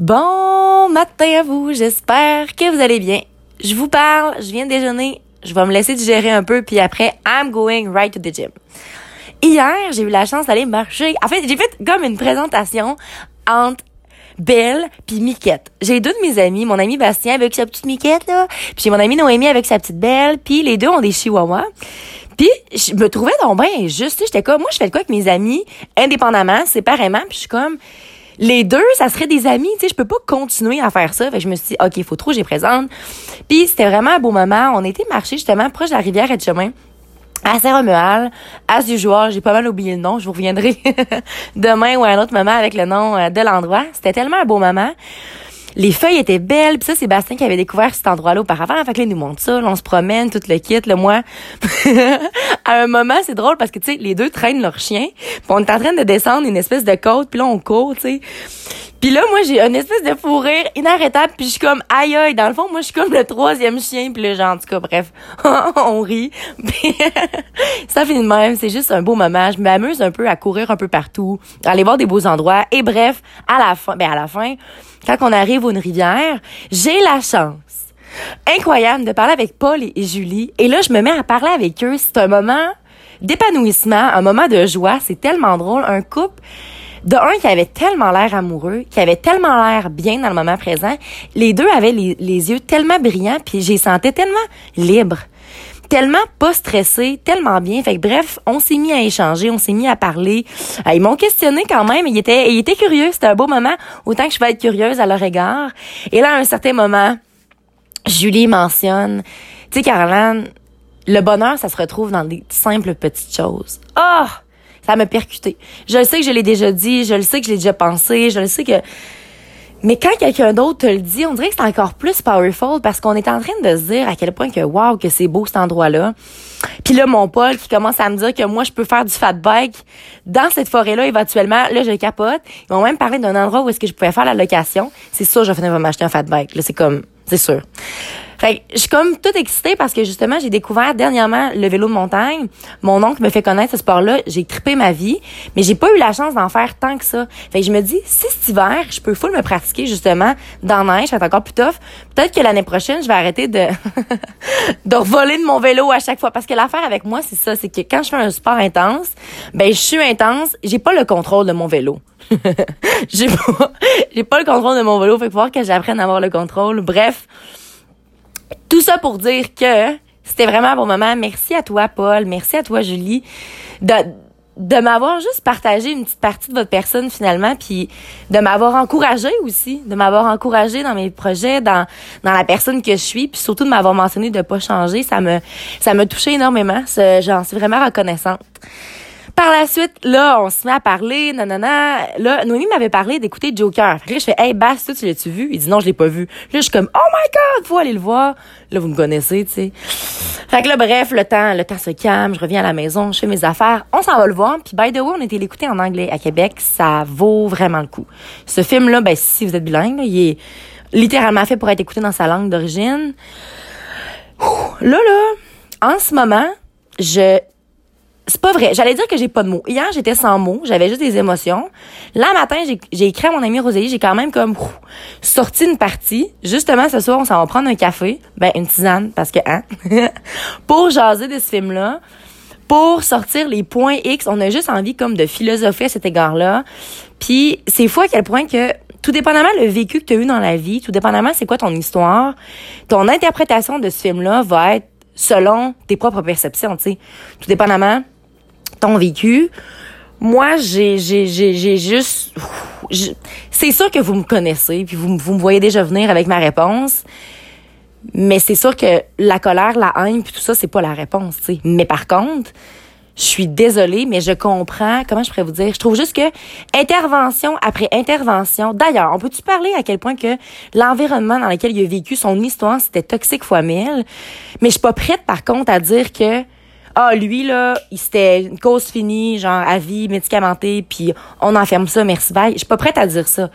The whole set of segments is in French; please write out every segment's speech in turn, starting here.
Bon matin à vous, j'espère que vous allez bien. Je vous parle, je viens de déjeuner, je vais me laisser digérer un peu, puis après, I'm going right to the gym. Hier, j'ai eu la chance d'aller marcher. En fait, j'ai fait comme une présentation entre Belle puis Miquette. J'ai deux de mes amis, mon ami Bastien avec sa petite Miquette là, puis mon ami Noémie avec sa petite Belle, puis les deux ont des chihuahuas. Puis je me trouvais donc bien juste, j'étais comme moi je fais quoi avec mes amis indépendamment, séparément, puis je suis comme les deux, ça serait des amis, tu sais, je peux pas continuer à faire ça. Fait que je me suis dit, OK, il faut trop j'y présente. Puis c'était vraiment un beau moment. On était marché justement proche de la rivière et de chemin à Saint-Romuald, as usual, j'ai pas mal oublié le nom, je vous reviendrai demain ou à un autre moment avec le nom euh, de l'endroit. C'était tellement un beau moment les feuilles étaient belles. Puis ça, c'est Bastien qui avait découvert cet endroit-là auparavant. Fait que là, il nous montre ça. on se promène, tout le kit. le moi, à un moment, c'est drôle parce que, tu sais, les deux traînent leur chien. Puis on est en train de descendre une espèce de côte. Puis là, on court, tu sais. Puis là, moi, j'ai une espèce de fou inarrêtable. Puis je suis comme, aïe aïe. Dans le fond, moi, je suis comme le troisième chien. Puis là, genre, en tout cas, bref, on rit. Ça finit de même. C'est juste un beau moment. Je m'amuse un peu à courir un peu partout, à aller voir des beaux endroits. Et bref, à la fin, ben à la fin, quand on arrive à une rivière, j'ai la chance incroyable de parler avec Paul et Julie. Et là, je me mets à parler avec eux. C'est un moment d'épanouissement, un moment de joie. C'est tellement drôle. Un couple de un qui avait tellement l'air amoureux, qui avait tellement l'air bien dans le moment présent. Les deux avaient les, les yeux tellement brillants, puis j'ai senti tellement libre tellement pas stressé, tellement bien. Fait que bref, on s'est mis à échanger, on s'est mis à parler. Euh, ils m'ont questionné quand même. Ils étaient, ils étaient curieux. C'était un beau moment. Autant que je vais être curieuse à leur égard. Et là, à un certain moment, Julie mentionne, tu sais, Caroline, le bonheur, ça se retrouve dans des simples petites choses. Oh! Ça m'a percuté. Je le sais que je l'ai déjà dit, je le sais que je l'ai déjà pensé, je le sais que mais quand quelqu'un d'autre te le dit, on dirait que c'est encore plus powerful parce qu'on est en train de se dire à quel point que wow, que c'est beau cet endroit-là. Puis là, mon Paul qui commence à me dire que moi, je peux faire du fat bike dans cette forêt-là éventuellement. Là, je capote. Ils m'ont même parlé d'un endroit où est-ce que je pouvais faire la location. C'est sûr, je vais m'acheter un fat bike. Là, c'est comme, c'est sûr. Fait je suis comme toute excitée parce que justement, j'ai découvert dernièrement le vélo de montagne. Mon oncle me fait connaître ce sport-là. J'ai trippé ma vie, mais j'ai pas eu la chance d'en faire tant que ça. Fait que je me dis, si cet hiver, je peux full me pratiquer justement dans la neige, ça va être encore plus tough. Peut-être que l'année prochaine, je vais arrêter de de revoler de mon vélo à chaque fois parce que l'affaire avec moi, c'est ça, c'est que quand je fais un sport intense, ben je suis intense, j'ai pas le contrôle de mon vélo. j'ai pas j'ai pas le contrôle de mon vélo, fait que faut que j'apprenne à avoir le contrôle. Bref, tout ça pour dire que c'était vraiment un bon moment. Merci à toi, Paul. Merci à toi, Julie, de, de m'avoir juste partagé une petite partie de votre personne finalement, puis de m'avoir encouragé aussi, de m'avoir encouragé dans mes projets, dans dans la personne que je suis, puis surtout de m'avoir mentionné de pas changer. Ça me ça me touchait énormément. J'en suis vraiment reconnaissante. Par la suite, là, on se met à parler, nanana. Là, Noémie m'avait parlé d'écouter Joker. Fait que là, je fais, hey, Bass, tu l'as-tu vu? Il dit, non, je l'ai pas vu. Là, je suis comme, oh my god, faut aller le voir. Là, vous me connaissez, tu sais. Fait que là, bref, le temps, le temps se calme, je reviens à la maison, je fais mes affaires, on s'en va le voir. Puis, by the way, on était l'écouter en anglais à Québec, ça vaut vraiment le coup. Ce film-là, ben, si vous êtes bilingue, il est littéralement fait pour être écouté dans sa langue d'origine. Là, là, en ce moment, je c'est pas vrai. J'allais dire que j'ai pas de mots. Hier, j'étais sans mots. J'avais juste des émotions. Là, matin, j'ai écrit à mon ami Rosélie. J'ai quand même comme sorti une partie. Justement, ce soir, on s'en va prendre un café. Ben, une tisane, parce que, hein? pour jaser de ce film-là. Pour sortir les points X. On a juste envie comme de philosopher à cet égard-là. Puis, c'est fou à quel point que tout dépendamment le vécu que tu as eu dans la vie, tout dépendamment c'est quoi ton histoire, ton interprétation de ce film-là va être selon tes propres perceptions, tu sais. Tout dépendamment vécu. Moi, j'ai juste, c'est sûr que vous me connaissez, puis vous, vous me voyez déjà venir avec ma réponse. Mais c'est sûr que la colère, la haine, puis tout ça, c'est pas la réponse, tu sais. Mais par contre, je suis désolée, mais je comprends. Comment je pourrais vous dire? Je trouve juste que intervention après intervention. D'ailleurs, on peut-tu parler à quel point que l'environnement dans lequel il a vécu son histoire, c'était toxique fois mille. Mais je suis pas prête, par contre, à dire que ah lui là, c'était une cause finie, genre à vie, médicamentée, puis on enferme ça, merci bye. Je suis pas prête à dire ça.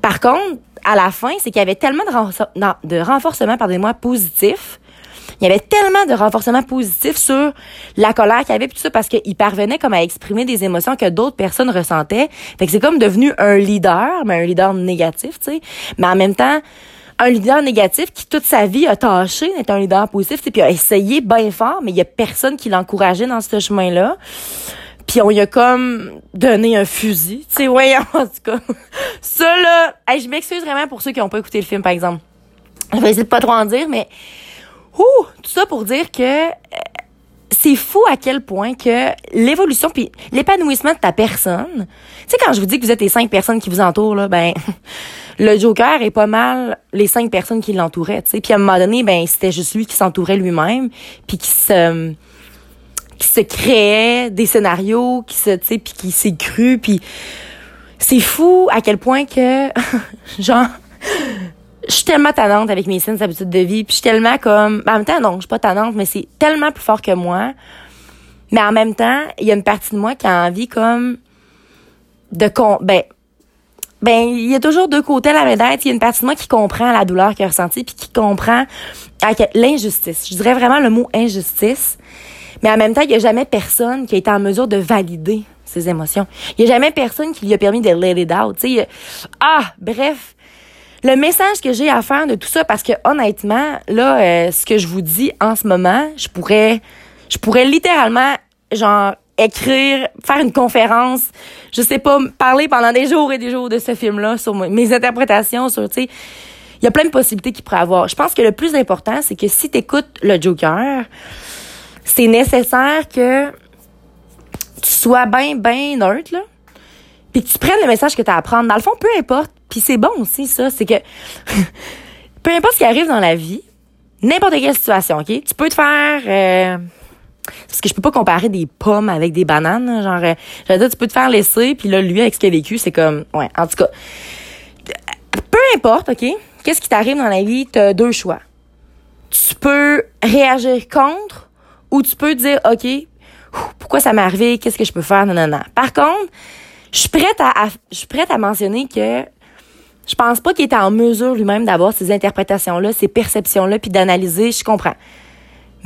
Par contre, à la fin, c'est qu'il y avait tellement de, de renforcement, pardonnez-moi, positif il y avait tellement de renforcement positif sur la colère qu'il y avait, puis tout ça, parce qu'il parvenait comme à exprimer des émotions que d'autres personnes ressentaient. Fait que c'est comme devenu un leader, mais un leader négatif, tu sais. Mais en même temps, un leader négatif qui toute sa vie a tâché d'être un leader positif, puis a essayé bien fort, mais il y a personne qui l'encourageait dans ce chemin-là. Puis on lui a comme donné un fusil. Tu sais, ouais, en tout cas. Ça, là, je m'excuse vraiment pour ceux qui n'ont pas écouté le film, par exemple. Je vais essayer de pas trop en dire, mais... Ouh, tout ça pour dire que euh, c'est fou à quel point que l'évolution puis l'épanouissement de ta personne. Tu sais quand je vous dis que vous êtes les cinq personnes qui vous entourent là, ben le Joker est pas mal les cinq personnes qui l'entouraient, tu sais. Puis à un moment donné, ben c'était juste lui qui s'entourait lui-même, puis qui se qui se créait des scénarios, qui se tu sais puis qui s'est cru puis c'est fou à quel point que genre je suis tellement tannante avec mes saines habitudes de vie, puis je suis tellement comme en même temps non, je suis pas tannante, mais c'est tellement plus fort que moi. Mais en même temps, il y a une partie de moi qui a envie comme de con ben ben il y a toujours deux côtés à la médaille, il y a une partie de moi qui comprend la douleur qu'il a ressentie puis qui comprend l'injustice. Je dirais vraiment le mot injustice. Mais en même temps, il y a jamais personne qui a été en mesure de valider ses émotions. Il y a jamais personne qui lui a permis de let it out, sais. Ah, bref, le message que j'ai à faire de tout ça, parce que honnêtement, là, euh, ce que je vous dis en ce moment, je pourrais, je pourrais littéralement, genre, écrire, faire une conférence, je sais pas, parler pendant des jours et des jours de ce film-là sur mes interprétations, sur, tu sais, il y a plein de possibilités qu'il pourrait avoir. Je pense que le plus important, c'est que si tu écoutes le Joker, c'est nécessaire que tu sois bien, bien neutre, là, puis que tu prennes le message que tu as à prendre. Dans le fond, peu importe puis c'est bon aussi, ça. C'est que peu importe ce qui arrive dans la vie, n'importe quelle situation, OK? Tu peux te faire... Euh, parce que je peux pas comparer des pommes avec des bananes. Genre, euh, dire, tu peux te faire laisser, puis là, lui, avec ce qu'il a vécu, c'est comme... Ouais, en tout cas, peu importe, OK? Qu'est-ce qui t'arrive dans la vie, t'as deux choix. Tu peux réagir contre ou tu peux dire, OK, pourquoi ça m'est arrivé? Qu'est-ce que je peux faire? Non, non, non. Par contre, je suis prête à je suis prête à mentionner que je pense pas qu'il était en mesure lui-même d'avoir ces interprétations-là, ces perceptions-là, puis d'analyser. Je comprends.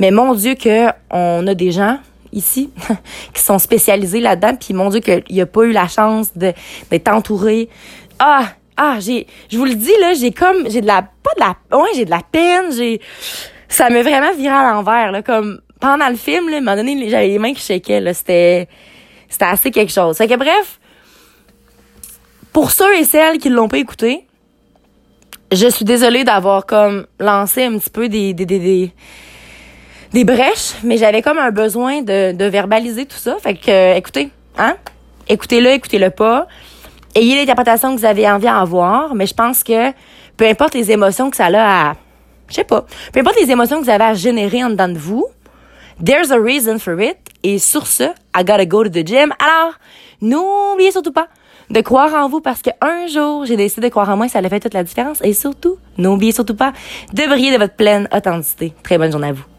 Mais mon Dieu que on a des gens ici qui sont spécialisés là-dedans, puis mon Dieu qu'il a pas eu la chance d'être entouré. Ah, ah, j'ai, je vous le dis là, j'ai comme, j'ai de la, pas de la, ouais, j'ai de la peine, j'ai, ça me vraiment viré à l'envers là, comme pendant le film à un moment donné, j'avais les mains qui shakaient là, c'était, c'était assez quelque chose. Fait que bref, pour ceux et celles qui l'ont pas écouté, je suis désolée d'avoir comme lancé un petit peu des des, des, des, brèches, mais j'avais comme un besoin de, verbaliser tout ça. Fait que euh, écoutez, hein? Écoutez-le, écoutez-le pas. Ayez l'interprétation que vous avez envie d'en avoir, mais je pense que peu importe les émotions que ça a à je sais pas, peu importe les émotions que vous avez à générer en dedans de vous, there's a reason for it. Et sur ce, I gotta go to the gym. Alors, n'oubliez surtout pas de croire en vous parce qu'un jour, j'ai décidé de croire en moi et ça a fait toute la différence. Et surtout, n'oubliez surtout pas de briller de votre pleine authenticité. Très bonne journée à vous.